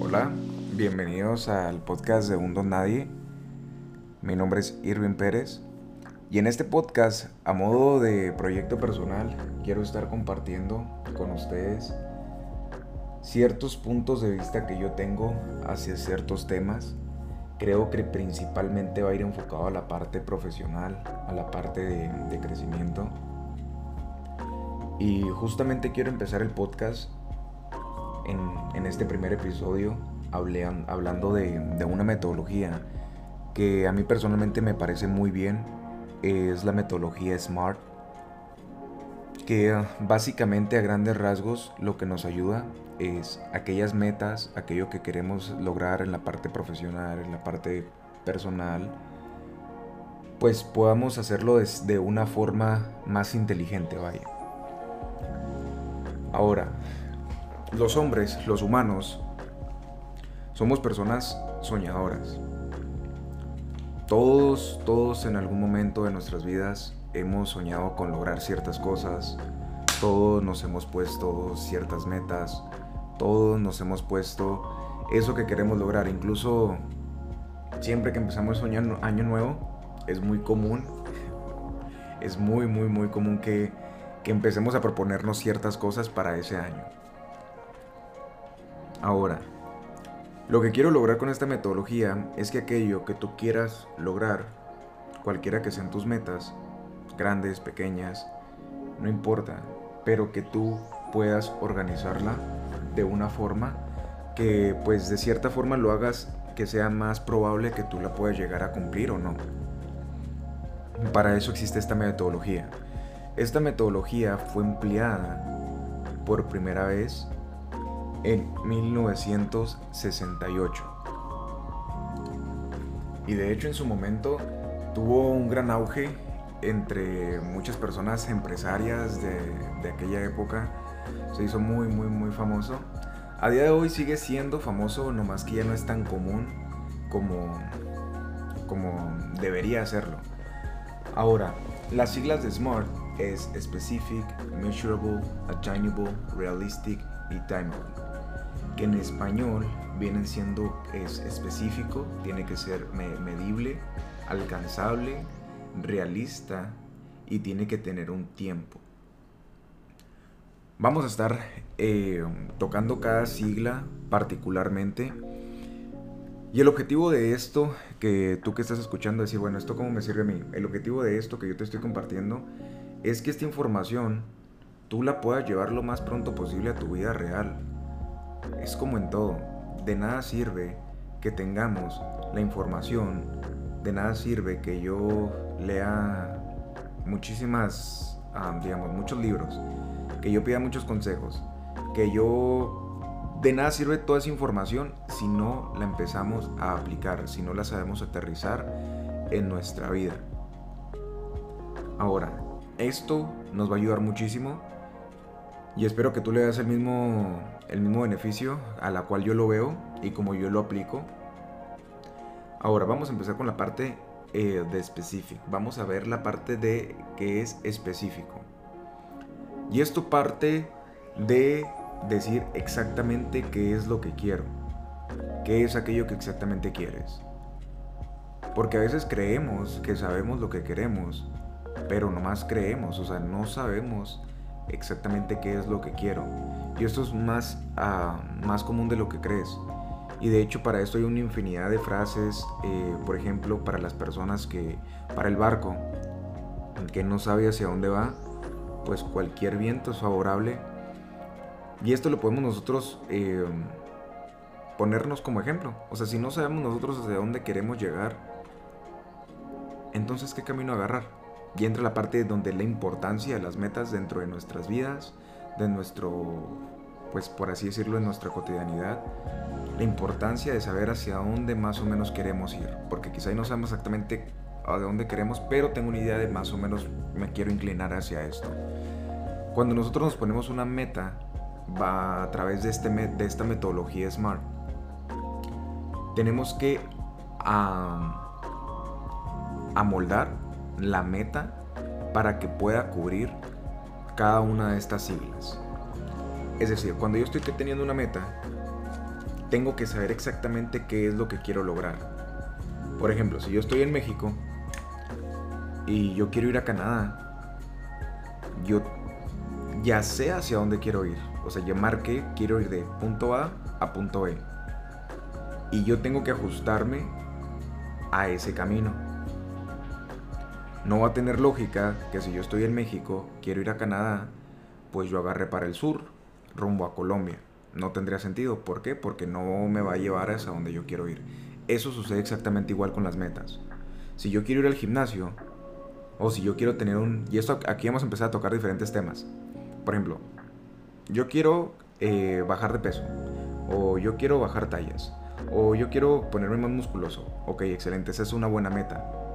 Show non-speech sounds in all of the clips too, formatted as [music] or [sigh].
Hola, bienvenidos al podcast de Un Don Nadie. Mi nombre es Irving Pérez y en este podcast, a modo de proyecto personal, quiero estar compartiendo con ustedes ciertos puntos de vista que yo tengo hacia ciertos temas. Creo que principalmente va a ir enfocado a la parte profesional, a la parte de, crecimiento. Y justamente quiero empezar el podcast en, este primer episodio hablando de, una metodología que a mí personalmente me parece muy bien. Es la metodología SMART que básicamente a grandes rasgos lo que nos ayuda es aquellas metas, aquello que queremos lograr en la parte profesional, en la parte personal, pues podamos hacerlo de una forma más inteligente, vaya. Ahora, los hombres, los humanos, somos personas soñadoras. Todos, todos en algún momento de nuestras vidas hemos soñado con lograr ciertas cosas, todos nos hemos puesto ciertas metas, todos nos hemos puesto eso que queremos lograr. Incluso siempre que empezamos soñar año nuevo, es muy común, es muy, muy, muy común que, empecemos a proponernos ciertas cosas para ese año. Ahora, lo que quiero lograr con esta metodología es que aquello que tú quieras lograr, cualquiera que sean tus metas, grandes, pequeñas, no importa, pero que tú puedas organizarla de una forma que pues de cierta forma lo hagas que sea más probable que tú la puedas llegar a cumplir o no. Para eso existe esta metodología. Esta metodología fue empleada por primera vez en 1968. Y de hecho en su momento tuvo un gran auge entre muchas personas empresarias de, aquella época. Se hizo muy, muy, muy famoso. A día de hoy sigue siendo famoso, nomás que ya no es tan común como, como debería serlo. Ahora, las siglas de SMART es Specific, Measurable, Attainable, Realistic y Timeable. Que en español vienen siendo es específico, tiene que ser medible, alcanzable, realista y tiene que tener un tiempo. Vamos a estar eh, tocando cada sigla particularmente. Y el objetivo de esto, que tú que estás escuchando decir, bueno, ¿esto cómo me sirve a mí? El objetivo de esto que yo te estoy compartiendo es que esta información tú la puedas llevar lo más pronto posible a tu vida real. Es como en todo, de nada sirve que tengamos la información, de nada sirve que yo lea muchísimas, ah, digamos, muchos libros, que yo pida muchos consejos, que yo... De nada sirve toda esa información si no la empezamos a aplicar, si no la sabemos aterrizar en nuestra vida. Ahora, esto nos va a ayudar muchísimo y espero que tú le das el mismo, el mismo beneficio a la cual yo lo veo y como yo lo aplico. Ahora vamos a empezar con la parte eh, de específico. Vamos a ver la parte de que es específico. Y esto parte de decir exactamente qué es lo que quiero. ¿Qué es aquello que exactamente quieres? Porque a veces creemos que sabemos lo que queremos, pero nomás creemos, o sea, no sabemos exactamente qué es lo que quiero. Y esto es más, ah, más común de lo que crees. Y de hecho para esto hay una infinidad de frases, eh, por ejemplo, para las personas que, para el barco, que no sabe hacia dónde va, pues cualquier viento es favorable. Y esto lo podemos nosotros eh, ponernos como ejemplo. O sea, si no sabemos nosotros hacia dónde queremos llegar, entonces ¿qué camino agarrar? Y entra la parte donde la importancia de las metas dentro de nuestras vidas, de nuestro, pues por así decirlo, en nuestra cotidianidad la importancia de saber hacia dónde más o menos queremos ir, porque quizá no sabemos exactamente a dónde queremos, pero tengo una idea de más o menos me quiero inclinar hacia esto. Cuando nosotros nos ponemos una meta, va a través de, este, de esta metodología SMART, tenemos que amoldar la meta para que pueda cubrir cada una de estas siglas. Es decir, cuando yo estoy teniendo una meta, tengo que saber exactamente qué es lo que quiero lograr. Por ejemplo, si yo estoy en México y yo quiero ir a Canadá, yo ya sé hacia dónde quiero ir. O sea, yo marqué, quiero ir de punto A a punto B. Y yo tengo que ajustarme a ese camino. No va a tener lógica que si yo estoy en México, quiero ir a Canadá, pues yo agarre para el sur, rumbo a Colombia. No tendría sentido. ¿Por qué? Porque no me va a llevar hacia donde yo quiero ir. Eso sucede exactamente igual con las metas. Si yo quiero ir al gimnasio, o si yo quiero tener un... Y esto aquí vamos a empezar a tocar diferentes temas. Por ejemplo, yo quiero eh, bajar de peso, o yo quiero bajar tallas, o yo quiero ponerme más musculoso. Ok, excelente, esa es una buena meta.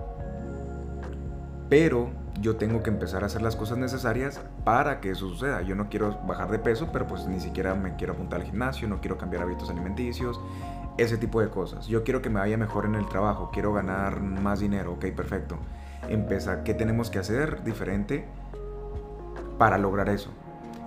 Pero yo tengo que empezar a hacer las cosas necesarias para que eso suceda. Yo no quiero bajar de peso, pero pues ni siquiera me quiero apuntar al gimnasio, no quiero cambiar hábitos alimenticios, ese tipo de cosas. Yo quiero que me vaya mejor en el trabajo, quiero ganar más dinero, ok, perfecto. Empezar, ¿qué tenemos que hacer diferente para lograr eso?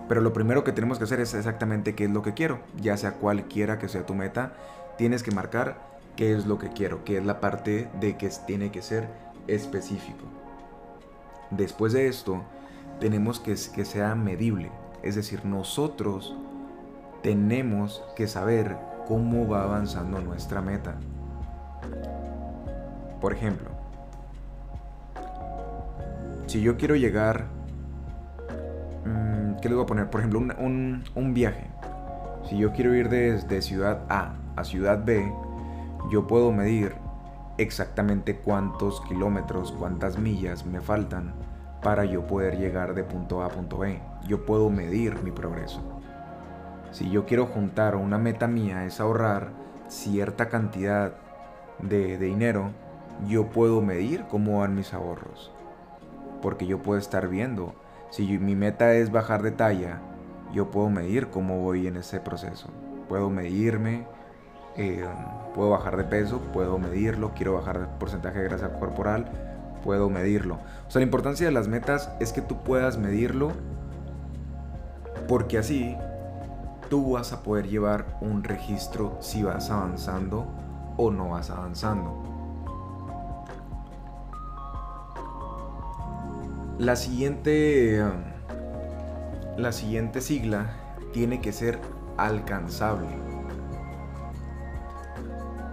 Pero lo primero que tenemos que hacer es exactamente qué es lo que quiero, ya sea cualquiera que sea tu meta, tienes que marcar qué es lo que quiero, qué es la parte de que tiene que ser específico. Después de esto, tenemos que que sea medible, es decir, nosotros tenemos que saber cómo va avanzando nuestra meta. Por ejemplo, si yo quiero llegar, mm, ¿qué le voy a poner? Por ejemplo, un, un viaje. Si yo quiero ir desde ciudad A a ciudad B, yo puedo medir exactamente cuántos kilómetros, cuántas millas me faltan para yo poder llegar de punto A a punto B. Yo puedo medir mi progreso. Si yo quiero juntar una meta mía es ahorrar cierta cantidad de, dinero, yo puedo medir cómo van mis ahorros. Porque yo puedo estar viendo. Si mi meta es bajar de talla, yo puedo medir cómo voy en ese proceso. Puedo medirme, eh, puedo bajar de peso, puedo medirlo, quiero bajar el porcentaje de grasa corporal, puedo medirlo. O sea, la importancia de las metas es que tú puedas medirlo porque así tú vas a poder llevar un registro si vas avanzando o no vas avanzando. La siguiente la siguiente sigla tiene que ser alcanzable.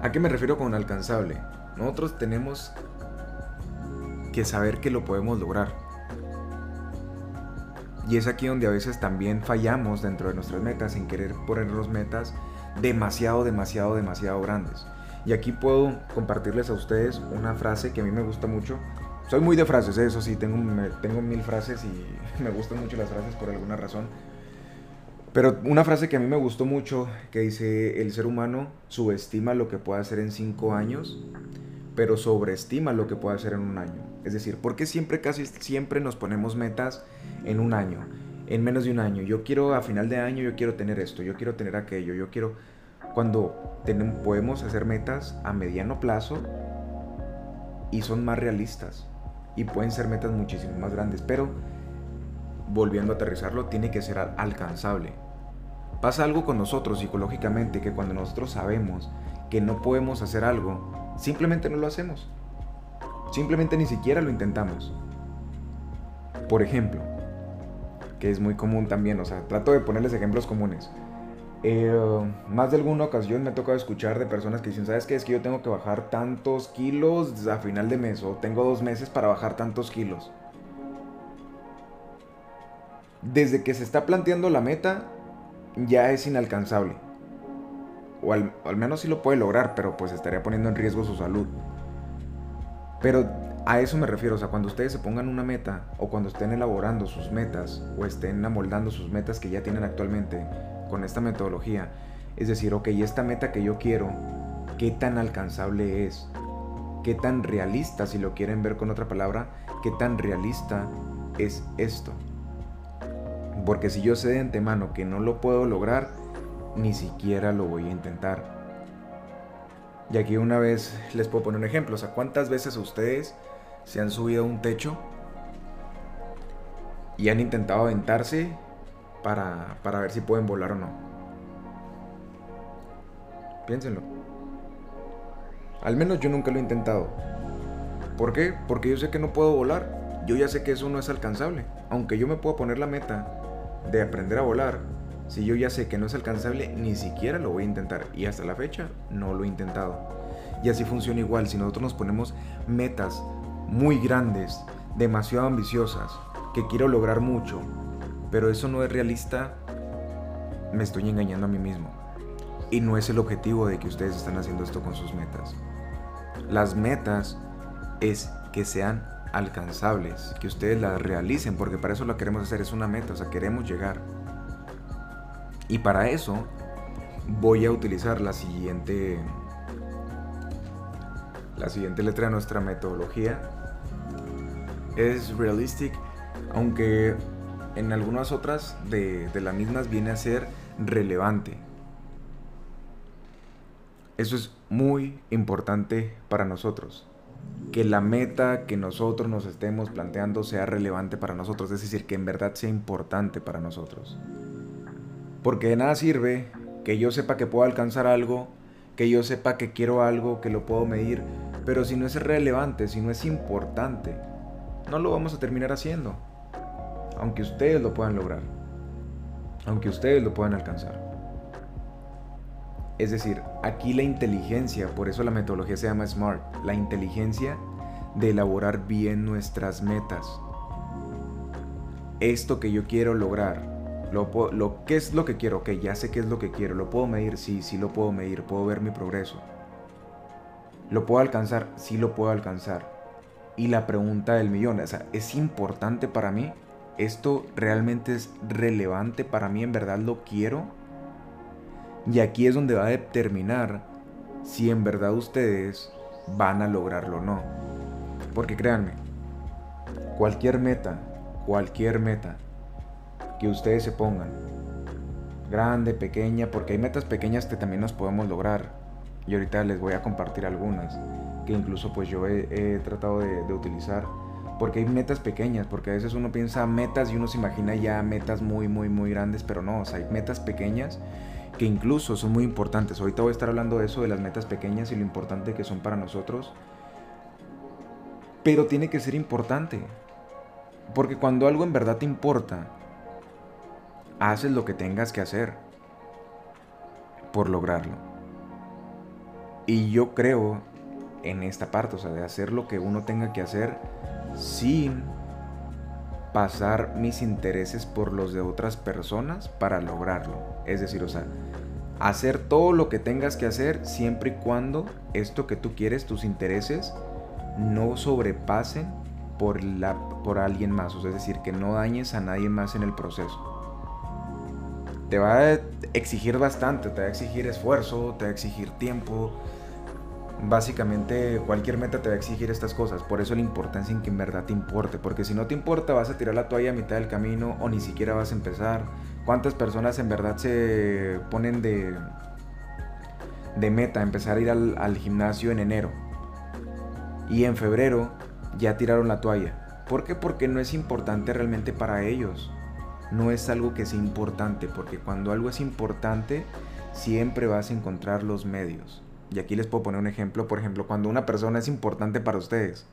¿A qué me refiero con alcanzable? Nosotros tenemos que saber que lo podemos lograr. Y es aquí donde a veces también fallamos dentro de nuestras metas en querer ponernos metas demasiado, demasiado, demasiado grandes. Y aquí puedo compartirles a ustedes una frase que a mí me gusta mucho. Soy muy de frases, ¿eh? eso sí, tengo, tengo mil frases y [laughs] me gustan mucho las frases por alguna razón. Pero una frase que a mí me gustó mucho, que dice, el ser humano subestima lo que puede hacer en cinco años, pero sobreestima lo que puede hacer en un año. Es decir, porque siempre, casi siempre nos ponemos metas en un año, en menos de un año? Yo quiero a final de año, yo quiero tener esto, yo quiero tener aquello, yo quiero... Cuando tenemos, podemos hacer metas a mediano plazo y son más realistas y pueden ser metas muchísimo más grandes, pero volviendo a aterrizarlo, tiene que ser alcanzable. Pasa algo con nosotros psicológicamente que cuando nosotros sabemos que no podemos hacer algo, simplemente no lo hacemos. Simplemente ni siquiera lo intentamos. Por ejemplo, que es muy común también, o sea, trato de ponerles ejemplos comunes. Eh, más de alguna ocasión me ha tocado escuchar de personas que dicen, ¿sabes qué? Es que yo tengo que bajar tantos kilos a final de mes o tengo dos meses para bajar tantos kilos. Desde que se está planteando la meta, ya es inalcanzable. O al, menos sí lo puede lograr, pero pues estaría poniendo en riesgo su salud. Pero a eso me refiero, o sea, cuando ustedes se pongan una meta o cuando estén elaborando sus metas o estén amoldando sus metas que ya tienen actualmente con esta metodología, es decir, ok, esta meta que yo quiero, ¿qué tan alcanzable es? ¿Qué tan realista, si lo quieren ver con otra palabra, qué tan realista es esto? Porque si yo sé de antemano que no lo puedo lograr, ni siquiera lo voy a intentar. Y aquí una vez les puedo poner un ejemplo. O sea, ¿cuántas veces ustedes se han subido a un techo y han intentado aventarse para, para ver si pueden volar o no. Piénsenlo. Al menos yo nunca lo he intentado. ¿Por qué? Porque yo sé que no puedo volar. Yo ya sé que eso no es alcanzable. Aunque yo me pueda poner la meta de aprender a volar, si yo ya sé que no es alcanzable, ni siquiera lo voy a intentar. Y hasta la fecha no lo he intentado. Y así funciona igual. Si nosotros nos ponemos metas muy grandes, demasiado ambiciosas, que quiero lograr mucho, pero eso no es realista, me estoy engañando a mí mismo. Y no es el objetivo de que ustedes están haciendo esto con sus metas. Las metas es que sean alcanzables, que ustedes las realicen, porque para eso lo queremos hacer, es una meta, o sea, queremos llegar. Y para eso voy a utilizar la siguiente la siguiente letra de nuestra metodología es realistic, aunque en algunas otras de, de las mismas viene a ser relevante. Eso es muy importante para nosotros. Que la meta que nosotros nos estemos planteando sea relevante para nosotros, es decir, que en verdad sea importante para nosotros. Porque de nada sirve que yo sepa que puedo alcanzar algo, que yo sepa que quiero algo, que lo puedo medir, pero si no es relevante, si no es importante, no lo vamos a terminar haciendo. Aunque ustedes lo puedan lograr. Aunque ustedes lo puedan alcanzar. Es decir, aquí la inteligencia, por eso la metodología se llama SMART, la inteligencia de elaborar bien nuestras metas. Esto que yo quiero lograr, lo, lo ¿qué es lo que quiero? Ok, ya sé qué es lo que quiero, lo puedo medir, sí, sí lo puedo medir, puedo ver mi progreso. ¿Lo puedo alcanzar? Sí lo puedo alcanzar. Y la pregunta del millón, o ¿es importante para mí? ¿Esto realmente es relevante para mí? ¿En verdad lo quiero? Y aquí es donde va a determinar si en verdad ustedes van a lograrlo o no. Porque créanme, cualquier meta, cualquier meta que ustedes se pongan, grande, pequeña, porque hay metas pequeñas que también nos podemos lograr y ahorita les voy a compartir algunas que incluso pues yo he, tratado de, utilizar porque hay metas pequeñas, porque a veces uno piensa metas y uno se imagina ya metas muy, muy, muy grandes, pero no, o sea, hay metas pequeñas que incluso son muy importantes. Ahorita voy a estar hablando de eso, de las metas pequeñas y lo importante que son para nosotros, pero tiene que ser importante, porque cuando algo en verdad te importa, haces lo que tengas que hacer por lograrlo. Y yo creo en esta parte, o sea, de hacer lo que uno tenga que hacer sin pasar mis intereses por los de otras personas para lograrlo. Es decir, o sea, hacer todo lo que tengas que hacer siempre y cuando esto que tú quieres, tus intereses, no sobrepasen por, la, por alguien más. O sea, es decir, que no dañes a nadie más en el proceso. Te va a exigir bastante, te va a exigir esfuerzo, te va a exigir tiempo, básicamente cualquier meta te va a exigir estas cosas. Por eso la importancia en que en verdad te importe. Porque si no te importa, vas a tirar la toalla a mitad del camino o ni siquiera vas a empezar. ¿Cuántas personas en verdad se ponen de, de meta empezar a ir al, al gimnasio en enero? Y en febrero ya tiraron la toalla. ¿Por qué? Porque no es importante realmente para ellos. No es algo que sea importante. Porque cuando algo es importante, siempre vas a encontrar los medios. Y aquí les puedo poner un ejemplo, por ejemplo, cuando una persona es importante para ustedes,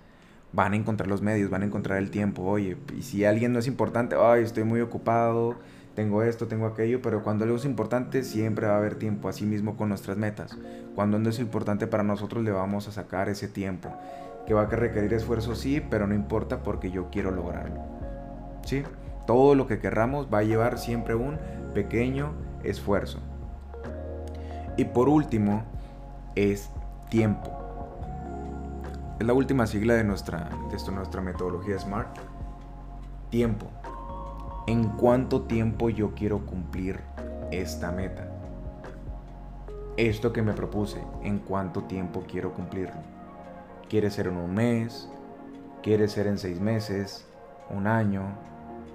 van a encontrar los medios, van a encontrar el tiempo, oye, y si alguien no es importante, ay, estoy muy ocupado, tengo esto, tengo aquello, pero cuando algo es importante siempre va a haber tiempo, así mismo con nuestras metas. Cuando no es importante para nosotros le vamos a sacar ese tiempo, que va a requerir esfuerzo, sí, pero no importa porque yo quiero lograrlo. ¿Sí? Todo lo que querramos va a llevar siempre un pequeño esfuerzo. Y por último, es tiempo. Es la última sigla de nuestra, de nuestra metodología SMART. Tiempo. ¿En cuánto tiempo yo quiero cumplir esta meta? Esto que me propuse, ¿en cuánto tiempo quiero cumplirlo? ¿Quiere ser en un mes? ¿Quiere ser en seis meses? ¿Un año?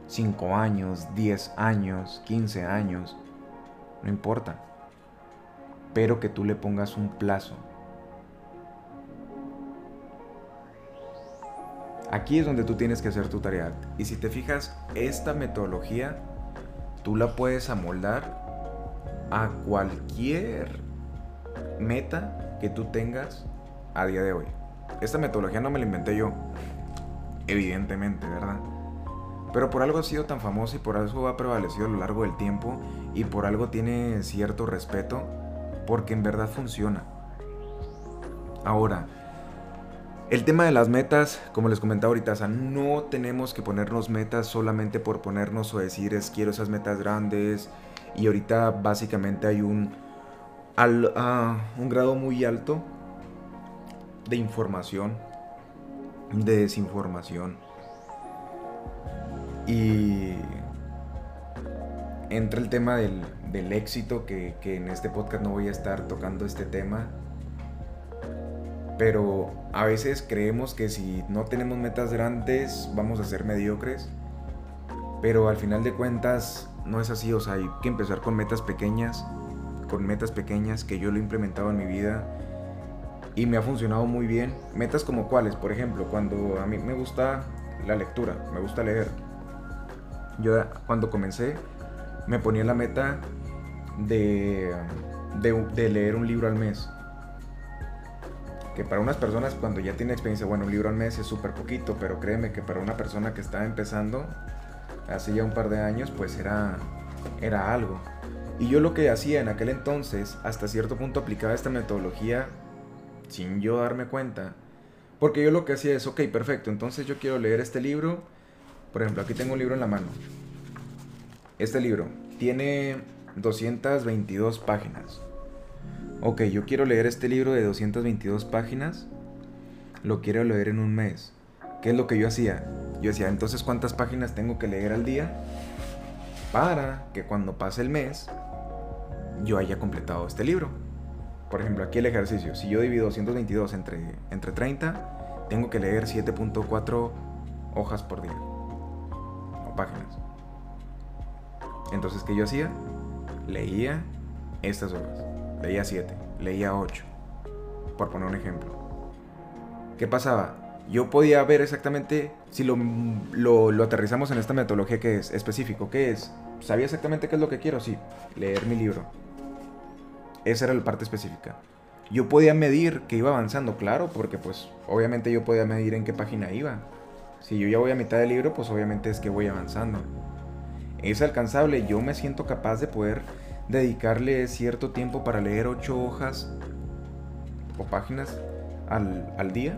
¿Cinco años? ¿Diez años? ¿Quince años? No importa pero que tú le pongas un plazo. Aquí es donde tú tienes que hacer tu tarea. Y si te fijas, esta metodología tú la puedes amoldar a cualquier meta que tú tengas a día de hoy. Esta metodología no me la inventé yo, evidentemente, ¿verdad? Pero por algo ha sido tan famosa y por algo ha prevalecido a lo largo del tiempo y por algo tiene cierto respeto, porque en verdad funciona. Ahora, el tema de las metas, como les comentaba ahorita, o sea, no tenemos que ponernos metas solamente por ponernos o decir es quiero esas metas grandes. Y ahorita básicamente hay un, ah, un grado muy alto de información, de desinformación. Y entra el tema del, éxito, que, que en este podcast no voy a estar tocando este tema pero a veces creemos que si no tenemos metas grandes vamos a ser mediocres, pero al final de cuentas no es así, o sea, hay que empezar con metas pequeñas, con metas pequeñas que yo lo he implementado en mi vida y me ha funcionado muy bien. Metas como cuáles, por ejemplo, cuando a mí me gusta la lectura, me gusta leer. Yo cuando comencé me ponía la meta de, de leer un libro al mes que para unas personas cuando ya tiene experiencia, bueno, un libro al mes es súper poquito, pero créeme que para una persona que está empezando hace ya un par de años, pues era, era algo. Y yo lo que hacía en aquel entonces, hasta cierto punto aplicaba esta metodología sin yo darme cuenta. Porque yo lo que hacía es, ok, perfecto, entonces yo quiero leer este libro. Por ejemplo, aquí tengo un libro en la mano. Este libro tiene 222 páginas ok, yo quiero leer este libro de 222 páginas, lo quiero leer en un mes. ¿Qué es lo que yo hacía? Yo decía, entonces, ¿cuántas páginas tengo que leer al día? Para que cuando pase el mes, yo haya completado este libro. Por ejemplo, aquí el ejercicio. Si yo divido 222 entre, entre 30, tengo que leer 7.4 hojas por día. O páginas. Entonces, ¿qué yo hacía? Leía estas hojas leía 7, leía 8, por poner un ejemplo. ¿Qué pasaba? Yo podía ver exactamente, si lo, lo, aterrizamos en esta metodología que es específico, ¿qué es? ¿Sabía exactamente qué es lo que quiero? Sí, leer mi libro. Esa era la parte específica. Yo podía medir que iba avanzando, claro, porque pues obviamente yo podía medir en qué página iba. Si yo ya voy a mitad del libro, pues obviamente es que voy avanzando. Es alcanzable, yo me siento capaz de poder dedicarle cierto tiempo para leer ocho hojas o páginas al, día?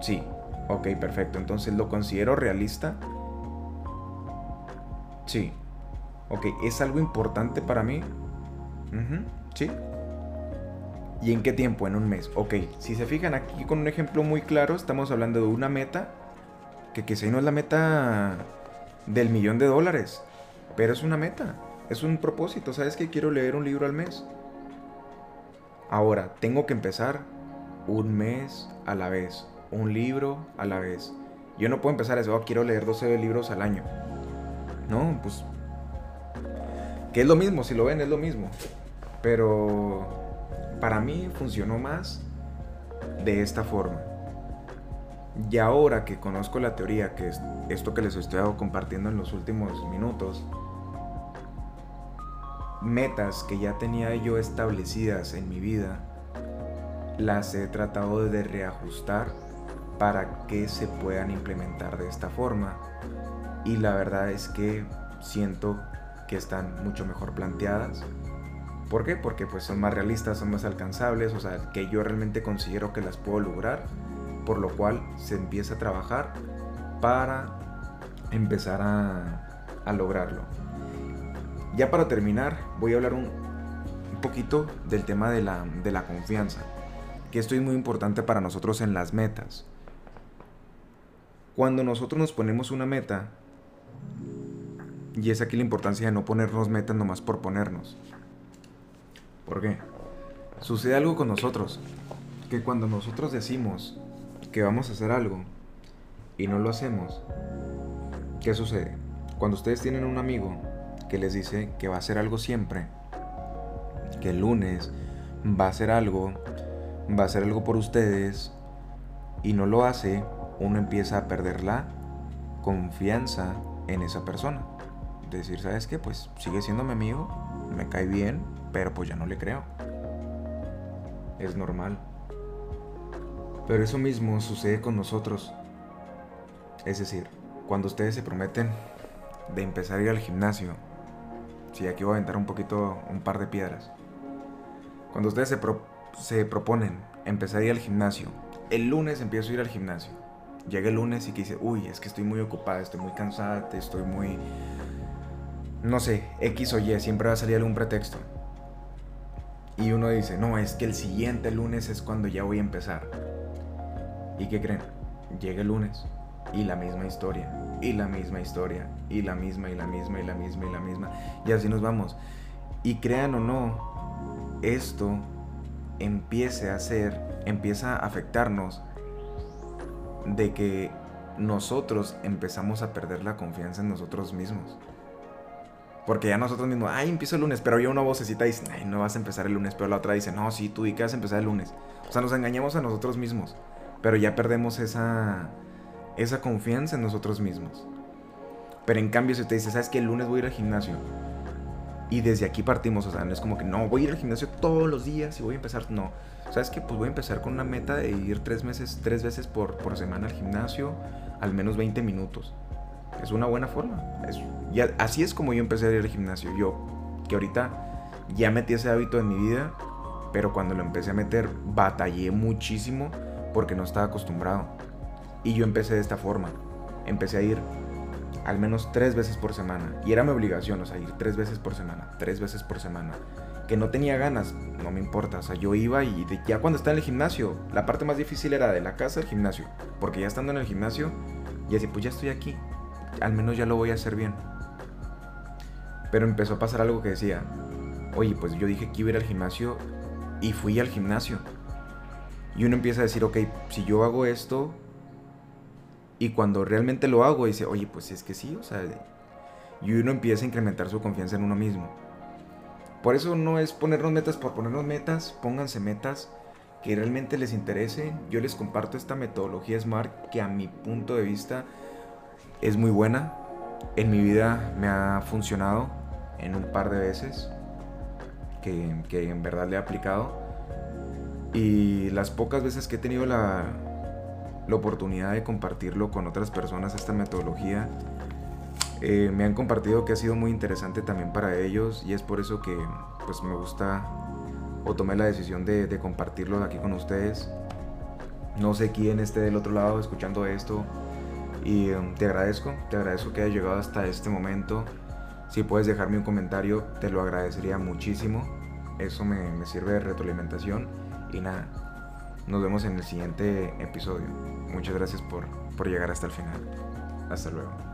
Sí, ok, perfecto. Entonces, ¿lo considero realista? Sí. Ok, ¿es algo importante para mí? sí. ¿Y en qué tiempo? En un mes. Ok, si se fijan aquí con un ejemplo muy claro, estamos hablando de una meta que quizá no es la meta del millón de dólares. Pero es una meta, es un propósito. ¿Sabes que quiero leer un libro al mes? Ahora, tengo que empezar un mes a la vez, un libro a la vez. Yo no puedo empezar eso, oh, quiero leer 12 libros al año. No, pues... Que es lo mismo, si lo ven es lo mismo. Pero para mí funcionó más de esta forma. Y ahora que conozco la teoría, que es esto que les estoy compartiendo en los últimos minutos, metas que ya tenía yo establecidas en mi vida, las he tratado de reajustar para que se puedan implementar de esta forma. Y la verdad es que siento que están mucho mejor planteadas. ¿Por qué? Porque pues son más realistas, son más alcanzables, o sea, que yo realmente considero que las puedo lograr por lo cual se empieza a trabajar para empezar a, lograrlo. Ya para terminar, voy a hablar un, poquito del tema de la, de la confianza, que esto es muy importante para nosotros en las metas. Cuando nosotros nos ponemos una meta, y es aquí la importancia de no ponernos metas nomás por ponernos. ¿Por qué? Sucede algo con nosotros, que cuando nosotros decimos, que vamos a hacer algo y no lo hacemos, ¿qué sucede? Cuando ustedes tienen un amigo que les dice que va a hacer algo siempre, que el lunes va a hacer algo, va a hacer algo por ustedes, y no lo hace, uno empieza a perder la confianza en esa persona. Decir, ¿sabes qué? Pues sigue siendo mi amigo, me cae bien, pero pues ya no le creo. Es normal. Pero eso mismo sucede con nosotros. Es decir, cuando ustedes se prometen de empezar a ir al gimnasio, si aquí voy a aventar un poquito, un par de piedras. Cuando ustedes se, se proponen empezar a ir al gimnasio, el lunes empiezo a ir al gimnasio. Llega el lunes y que dice, uy, es que estoy muy ocupada, estoy muy cansada, estoy muy... No sé, X o Y, siempre va a salir algún pretexto. Y uno dice, no, es que el siguiente lunes es cuando ya voy a empezar. ¿Y qué creen? Llega el lunes y la misma historia, y la misma historia, y la misma, y la misma, y la misma, y la misma. Y así nos vamos. Y crean o no, esto empiece a hacer, empieza a afectarnos de que nosotros empezamos a perder la confianza en nosotros mismos. Porque ya nosotros mismos, ay, empiezo el lunes, pero ya una vocecita dice, ay, no vas a empezar el lunes, pero la otra dice, no, sí, tú y que vas a empezar el lunes. O sea, nos engañamos a nosotros mismos, pero ya perdemos esa, esa confianza en nosotros mismos. Pero en cambio, si te dice, sabes que el lunes voy a ir al gimnasio, y desde aquí partimos, o sea, no es como que no, voy a ir al gimnasio todos los días y voy a empezar, no. ¿Sabes que Pues voy a empezar con una meta de ir tres, meses, tres veces por, por semana al gimnasio, al menos 20 minutos. Es una buena forma. Es, así es como yo empecé a ir al gimnasio. Yo, que ahorita ya metí ese hábito en mi vida, pero cuando lo empecé a meter batallé muchísimo porque no estaba acostumbrado. Y yo empecé de esta forma. Empecé a ir al menos tres veces por semana. Y era mi obligación, o sea, ir tres veces por semana, tres veces por semana. Que no tenía ganas, no me importa. O sea, yo iba y ya cuando estaba en el gimnasio, la parte más difícil era de la casa al gimnasio. Porque ya estando en el gimnasio, ya decía, pues ya estoy aquí. Al menos ya lo voy a hacer bien. Pero empezó a pasar algo que decía, oye, pues yo dije que iba a ir al gimnasio y fui al gimnasio. Y uno empieza a decir, ok, si yo hago esto, y cuando realmente lo hago, dice, oye, pues es que sí, o sea, y uno empieza a incrementar su confianza en uno mismo. Por eso no es ponernos metas por ponernos metas, pónganse metas que realmente les interesen. Yo les comparto esta metodología SMART que a mi punto de vista es muy buena. En mi vida me ha funcionado en un par de veces que, que en verdad le he aplicado. Y las pocas veces que he tenido la, la oportunidad de compartirlo con otras personas, esta metodología. Eh, me han compartido que ha sido muy interesante también para ellos y es por eso que pues me gusta o tomé la decisión de, de compartirlo aquí con ustedes. No sé quién esté del otro lado escuchando esto y um, te agradezco, te agradezco que hayas llegado hasta este momento. Si puedes dejarme un comentario, te lo agradecería muchísimo. Eso me, me sirve de retroalimentación. Y nada, nos vemos en el siguiente episodio. Muchas gracias por, por llegar hasta el final. Hasta luego.